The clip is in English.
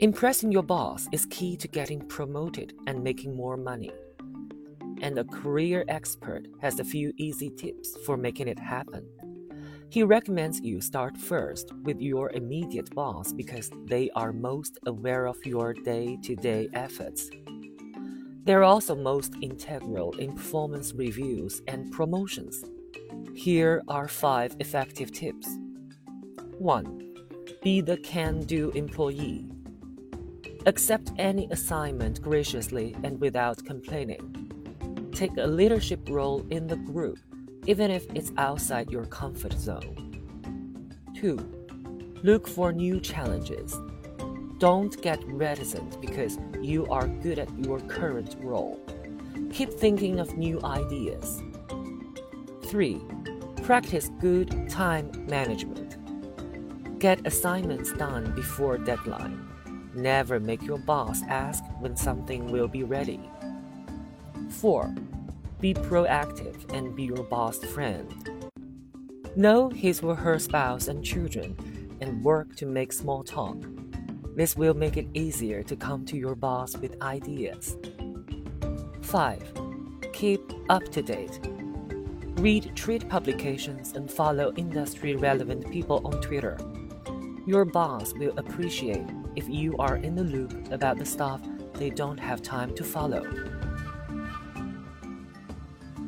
Impressing your boss is key to getting promoted and making more money. And a career expert has a few easy tips for making it happen. He recommends you start first with your immediate boss because they are most aware of your day to day efforts. They're also most integral in performance reviews and promotions. Here are five effective tips. 1. Be the can do employee. Accept any assignment graciously and without complaining. Take a leadership role in the group, even if it's outside your comfort zone. 2. Look for new challenges. Don't get reticent because you are good at your current role. Keep thinking of new ideas. 3. Practice good time management. Get assignments done before deadline. Never make your boss ask when something will be ready. 4. Be proactive and be your boss' friend. Know his or her spouse and children and work to make small talk. This will make it easier to come to your boss with ideas. 5. Keep up to date. Read trade publications and follow industry relevant people on Twitter. Your boss will appreciate if you are in the loop about the stuff they don't have time to follow.